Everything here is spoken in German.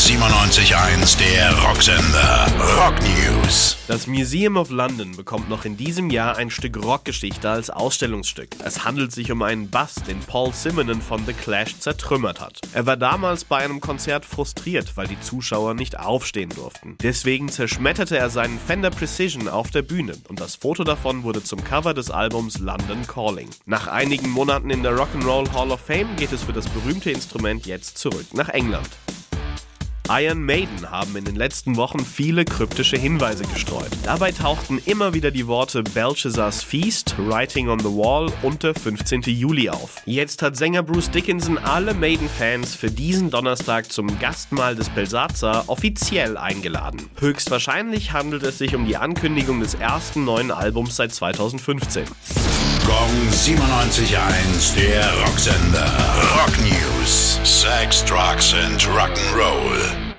Gong 97.1, der Rocksender. Rock News. Das Museum of London bekommt noch in diesem Jahr ein Stück Rockgeschichte als Ausstellungsstück. Es handelt sich um einen Bass, den Paul Simonon von The Clash zertrümmert hat. Er war damals bei einem Konzert frustriert, weil die Zuschauer nicht aufstehen durften. Deswegen zerschmetterte er seinen Fender Precision auf der Bühne und das Foto davon wurde zum Cover des Albums London Calling. Nach einigen Monaten in der Rock'n'Roll Hall of Fame geht es für das berühmte Instrument jetzt zurück nach England. Iron Maiden haben in den letzten Wochen viele kryptische Hinweise gestreut. Dabei tauchten immer wieder die Worte Belshazzar's Feast, Writing on the Wall und der 15. Juli auf. Jetzt hat Sänger Bruce Dickinson alle Maiden-Fans für diesen Donnerstag zum Gastmahl des Belsazar offiziell eingeladen. Höchstwahrscheinlich handelt es sich um die Ankündigung des ersten neuen Albums seit 2015. Gong 97.1, der Rocksender. Rock News. Sex, Drugs and Rock'n'Roll.